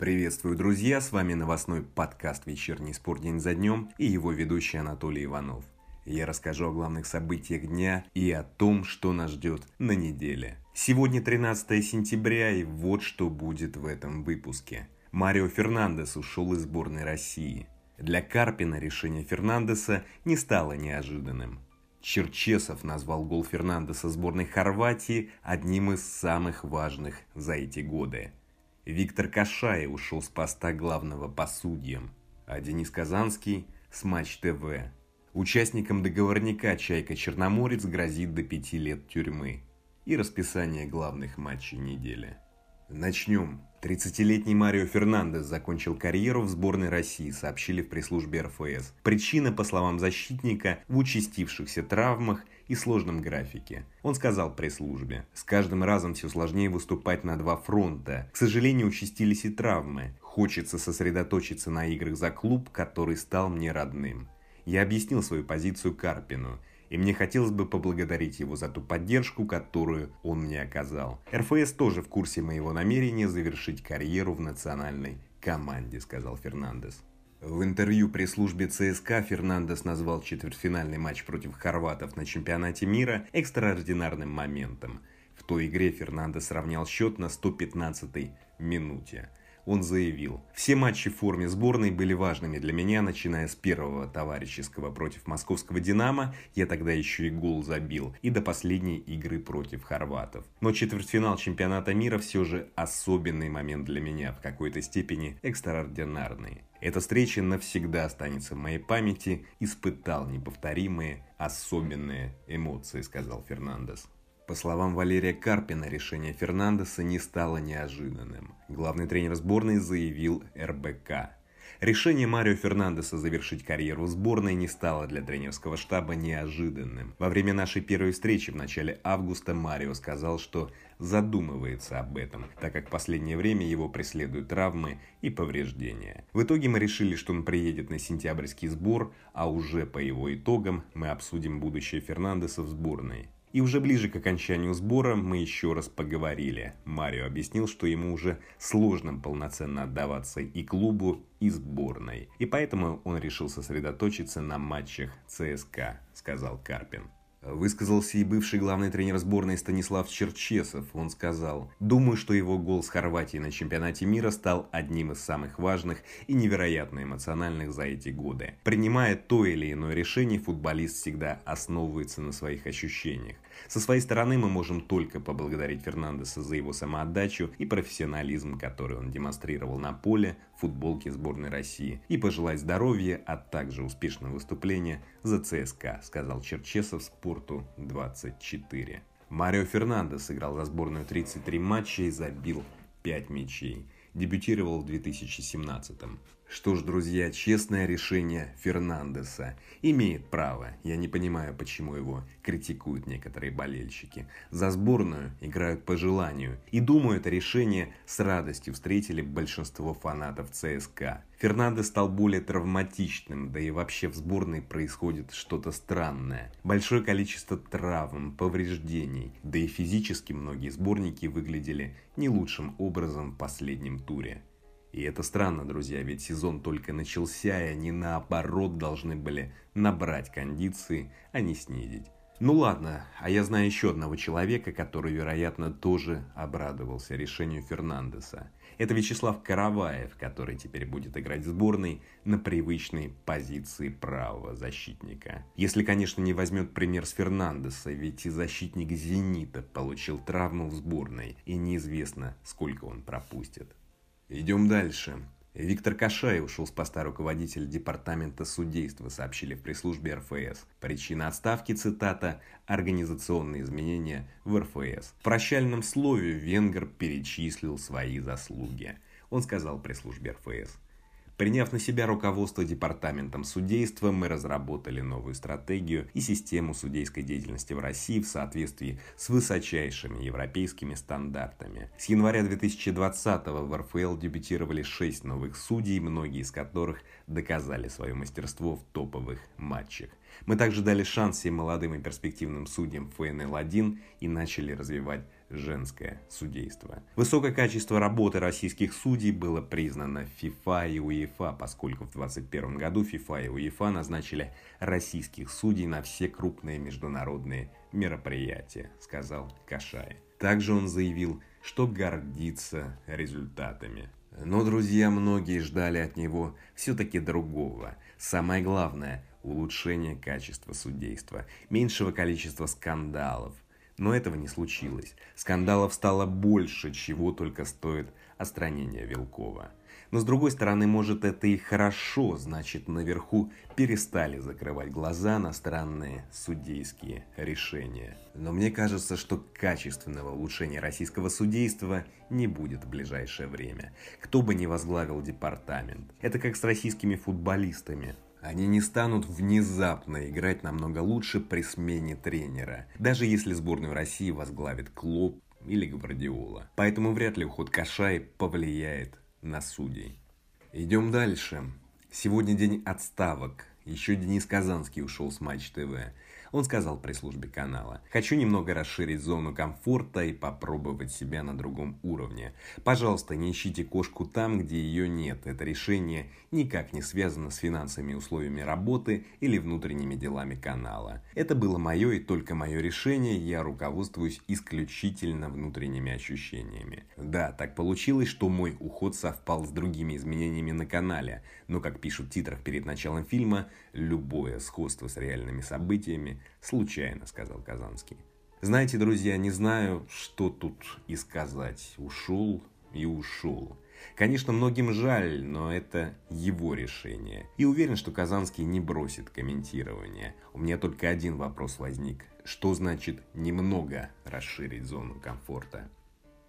Приветствую, друзья! С вами новостной подкаст «Вечерний спорт день за днем» и его ведущий Анатолий Иванов. Я расскажу о главных событиях дня и о том, что нас ждет на неделе. Сегодня 13 сентября и вот что будет в этом выпуске. Марио Фернандес ушел из сборной России. Для Карпина решение Фернандеса не стало неожиданным. Черчесов назвал гол Фернандеса сборной Хорватии одним из самых важных за эти годы. Виктор Кашай ушел с поста главного по судьям, а Денис Казанский с Матч ТВ. Участникам договорника «Чайка Черноморец» грозит до пяти лет тюрьмы и расписание главных матчей недели. Начнем. 30-летний Марио Фернандес закончил карьеру в сборной России, сообщили в пресс-службе РФС. Причина, по словам защитника, в участившихся травмах и сложном графике. Он сказал пресс-службе, «С каждым разом все сложнее выступать на два фронта. К сожалению, участились и травмы. Хочется сосредоточиться на играх за клуб, который стал мне родным». Я объяснил свою позицию Карпину – и мне хотелось бы поблагодарить его за ту поддержку, которую он мне оказал. РФС тоже в курсе моего намерения завершить карьеру в национальной команде, сказал Фернандес. В интервью пресс-службе ЦСКА Фернандес назвал четвертьфинальный матч против хорватов на чемпионате мира экстраординарным моментом. В той игре Фернандес сравнял счет на 115-й минуте он заявил, «Все матчи в форме сборной были важными для меня, начиная с первого товарищеского против московского «Динамо», я тогда еще и гол забил, и до последней игры против хорватов. Но четвертьфинал чемпионата мира все же особенный момент для меня, в какой-то степени экстраординарный. Эта встреча навсегда останется в моей памяти, испытал неповторимые, особенные эмоции, сказал Фернандес. По словам Валерия Карпина, решение Фернандеса не стало неожиданным. Главный тренер сборной заявил РБК. Решение Марио Фернандеса завершить карьеру в сборной не стало для тренерского штаба неожиданным. Во время нашей первой встречи в начале августа Марио сказал, что задумывается об этом, так как в последнее время его преследуют травмы и повреждения. В итоге мы решили, что он приедет на сентябрьский сбор, а уже по его итогам мы обсудим будущее Фернандеса в сборной. И уже ближе к окончанию сбора мы еще раз поговорили. Марио объяснил, что ему уже сложно полноценно отдаваться и клубу, и сборной. И поэтому он решил сосредоточиться на матчах ЦСКА, сказал Карпин. Высказался и бывший главный тренер сборной Станислав Черчесов. Он сказал, «Думаю, что его гол с Хорватией на чемпионате мира стал одним из самых важных и невероятно эмоциональных за эти годы. Принимая то или иное решение, футболист всегда основывается на своих ощущениях. Со своей стороны мы можем только поблагодарить Фернандеса за его самоотдачу и профессионализм, который он демонстрировал на поле, в футболке сборной России, и пожелать здоровья, а также успешного выступления за ЦСКА, сказал Черчесов Спорту 24. Марио Фернандес сыграл за сборную 33 матча и забил 5 мячей. Дебютировал в 2017 -м. Что ж, друзья, честное решение Фернандеса. Имеет право. Я не понимаю, почему его критикуют некоторые болельщики. За сборную играют по желанию. И думаю, это решение с радостью встретили большинство фанатов ЦСКА. Фернандес стал более травматичным, да и вообще в сборной происходит что-то странное. Большое количество травм, повреждений, да и физически многие сборники выглядели не лучшим образом в последнем туре. И это странно, друзья, ведь сезон только начался, и они наоборот должны были набрать кондиции, а не снизить. Ну ладно, а я знаю еще одного человека, который, вероятно, тоже обрадовался решению Фернандеса. Это Вячеслав Караваев, который теперь будет играть в сборной на привычной позиции правого защитника. Если, конечно, не возьмет пример с Фернандеса, ведь и защитник «Зенита» получил травму в сборной, и неизвестно, сколько он пропустит. Идем дальше. Виктор Кашай ушел с поста руководителя департамента судейства, сообщили в пресс-службе РФС. Причина отставки, цитата, «организационные изменения в РФС». В прощальном слове Венгер перечислил свои заслуги. Он сказал пресс-службе РФС. Приняв на себя руководство департаментом судейства, мы разработали новую стратегию и систему судейской деятельности в России в соответствии с высочайшими европейскими стандартами. С января 2020 в РФЛ дебютировали 6 новых судей, многие из которых доказали свое мастерство в топовых матчах. Мы также дали шанс всем молодым и перспективным судьям ФНЛ-1 и начали развивать женское судейство. Высокое качество работы российских судей было признано FIFA и УЕФА, поскольку в 2021 году FIFA и УЕФА назначили российских судей на все крупные международные мероприятия, сказал Кашай. Также он заявил, что гордится результатами. Но, друзья, многие ждали от него все-таки другого. Самое главное – улучшение качества судейства, меньшего количества скандалов – но этого не случилось. Скандалов стало больше, чего только стоит остранение Вилкова. Но с другой стороны, может это и хорошо, значит наверху перестали закрывать глаза на странные судейские решения. Но мне кажется, что качественного улучшения российского судейства не будет в ближайшее время. Кто бы ни возглавил департамент. Это как с российскими футболистами. Они не станут внезапно играть намного лучше при смене тренера, даже если сборную России возглавит Клоп или Гвардиола. Поэтому вряд ли уход Кашай повлияет на судей. Идем дальше. Сегодня день отставок. Еще Денис Казанский ушел с Матч ТВ. Он сказал пресс-службе канала, «Хочу немного расширить зону комфорта и попробовать себя на другом уровне. Пожалуйста, не ищите кошку там, где ее нет. Это решение никак не связано с финансовыми условиями работы или внутренними делами канала. Это было мое и только мое решение, я руководствуюсь исключительно внутренними ощущениями. Да, так получилось, что мой уход совпал с другими изменениями на канале, но, как пишут в титрах перед началом фильма, любое сходство с реальными событиями Случайно, сказал Казанский. Знаете, друзья, не знаю, что тут и сказать. Ушел и ушел. Конечно, многим жаль, но это его решение. И уверен, что Казанский не бросит комментирование. У меня только один вопрос возник. Что значит немного расширить зону комфорта?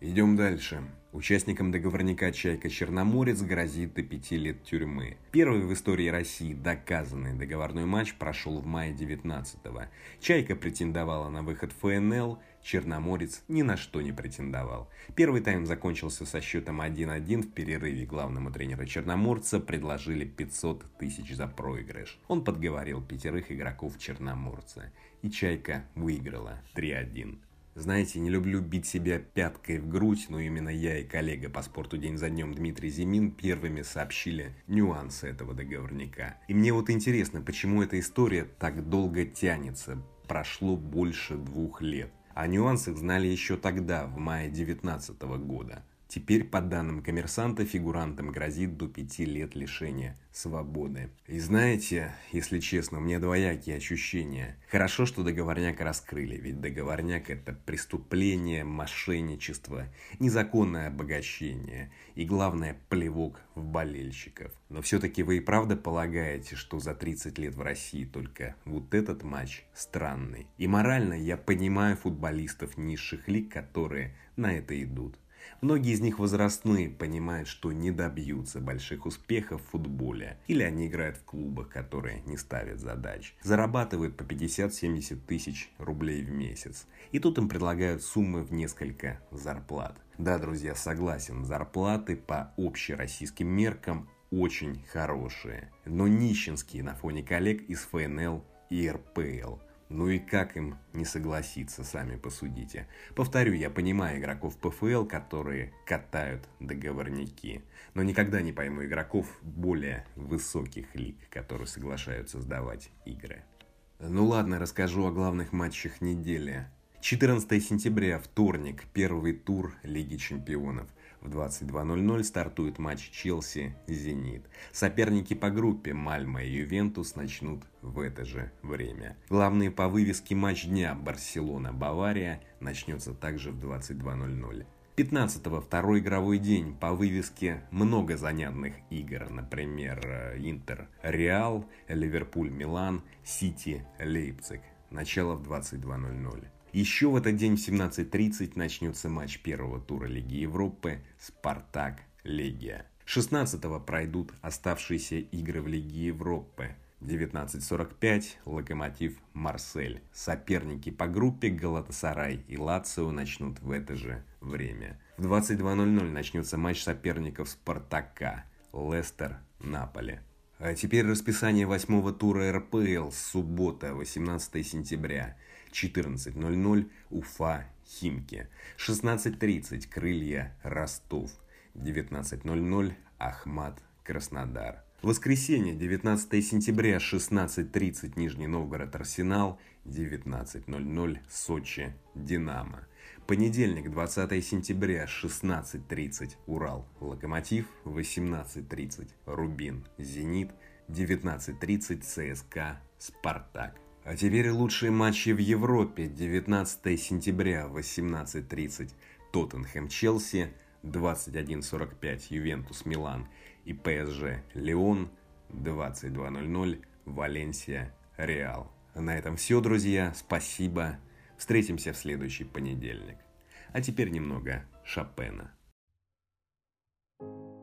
Идем дальше. Участникам договорника «Чайка Черноморец» грозит до пяти лет тюрьмы. Первый в истории России доказанный договорной матч прошел в мае 19-го. «Чайка» претендовала на выход в ФНЛ, Черноморец ни на что не претендовал. Первый тайм закончился со счетом 1-1 в перерыве главному тренеру Черноморца предложили 500 тысяч за проигрыш. Он подговорил пятерых игроков Черноморца. И «Чайка» выиграла 3-1. Знаете, не люблю бить себя пяткой в грудь, но именно я и коллега по спорту день за днем Дмитрий Зимин первыми сообщили нюансы этого договорника. И мне вот интересно, почему эта история так долго тянется, прошло больше двух лет. О нюансах знали еще тогда, в мае 2019 года. Теперь, по данным коммерсанта, фигурантам грозит до пяти лет лишения свободы. И знаете, если честно, у меня двоякие ощущения. Хорошо, что договорняк раскрыли, ведь договорняк это преступление, мошенничество, незаконное обогащение и, главное, плевок в болельщиков. Но все-таки вы и правда полагаете, что за 30 лет в России только вот этот матч странный. И морально я понимаю футболистов низших лиг, которые на это идут. Многие из них возрастные, понимают, что не добьются больших успехов в футболе. Или они играют в клубах, которые не ставят задач. Зарабатывают по 50-70 тысяч рублей в месяц. И тут им предлагают суммы в несколько зарплат. Да, друзья, согласен, зарплаты по общероссийским меркам очень хорошие, но нищенские на фоне коллег из ФНЛ и РПЛ. Ну и как им не согласиться, сами посудите. Повторю, я понимаю игроков ПФЛ, которые катают договорники. Но никогда не пойму игроков более высоких лиг, которые соглашаются сдавать игры. Ну ладно, расскажу о главных матчах недели. 14 сентября, вторник, первый тур Лиги Чемпионов. В 22.00 стартует матч Челси-Зенит. Соперники по группе Мальма и Ювентус начнут в это же время. Главный по вывеске матч дня Барселона-Бавария начнется также в 22.00. 15-го второй игровой день по вывеске много занятных игр, например, Интер Реал, Ливерпуль Милан, Сити Лейпциг. Начало в 22.00. Еще в этот день в 17.30 начнется матч первого тура Лиги Европы «Спартак-Легия». 16-го пройдут оставшиеся игры в Лиге Европы. 19.45 «Локомотив Марсель». Соперники по группе Галатасарай и Лацио начнут в это же время. В 22.00 начнется матч соперников Спартака Лестер-Наполе. А теперь расписание восьмого тура РПЛ. Суббота, 18 сентября. 14.00 Уфа, Химки. 16.30 Крылья Ростов. 19.00 Ахмат Краснодар. Воскресенье, 19 сентября, 16.30 Нижний Новгород Арсенал, 19.00 Сочи Динамо. Понедельник, 20 сентября, 16.30 Урал Локомотив, 18.30 Рубин Зенит, 19.30 ЦСКА Спартак. А теперь лучшие матчи в Европе. 19 сентября, 18.30 Тоттенхэм Челси, 21.45 Ювентус Милан и ПСЖ Леон 22.00 Валенсия Реал. На этом все, друзья. Спасибо. Встретимся в следующий понедельник. А теперь немного Шопена. thank you